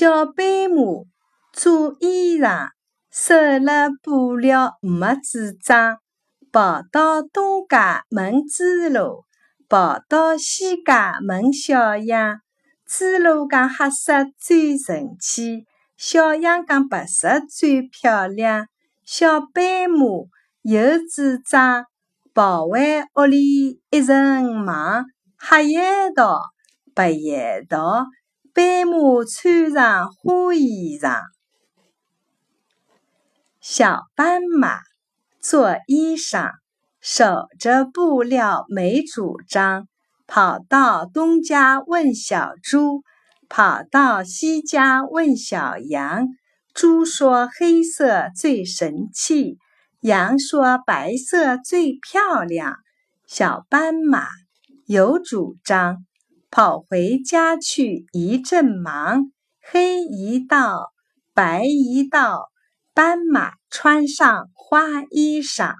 小白马做衣裳，收了布料没纸张。跑到东家问猪猡，跑到西家问小羊。猪猡讲黑色最神气，小羊讲白色最漂亮。小白马有纸张，跑回屋里一阵忙，黑一道，白一道，白马穿上花衣裳。小斑马做衣裳，守着布料没主张。跑到东家问小猪，跑到西家问小羊。猪说黑色最神气，羊说白色最漂亮。小斑马有主张，跑回家去一阵忙。黑一道，白一道，斑马穿上花衣裳。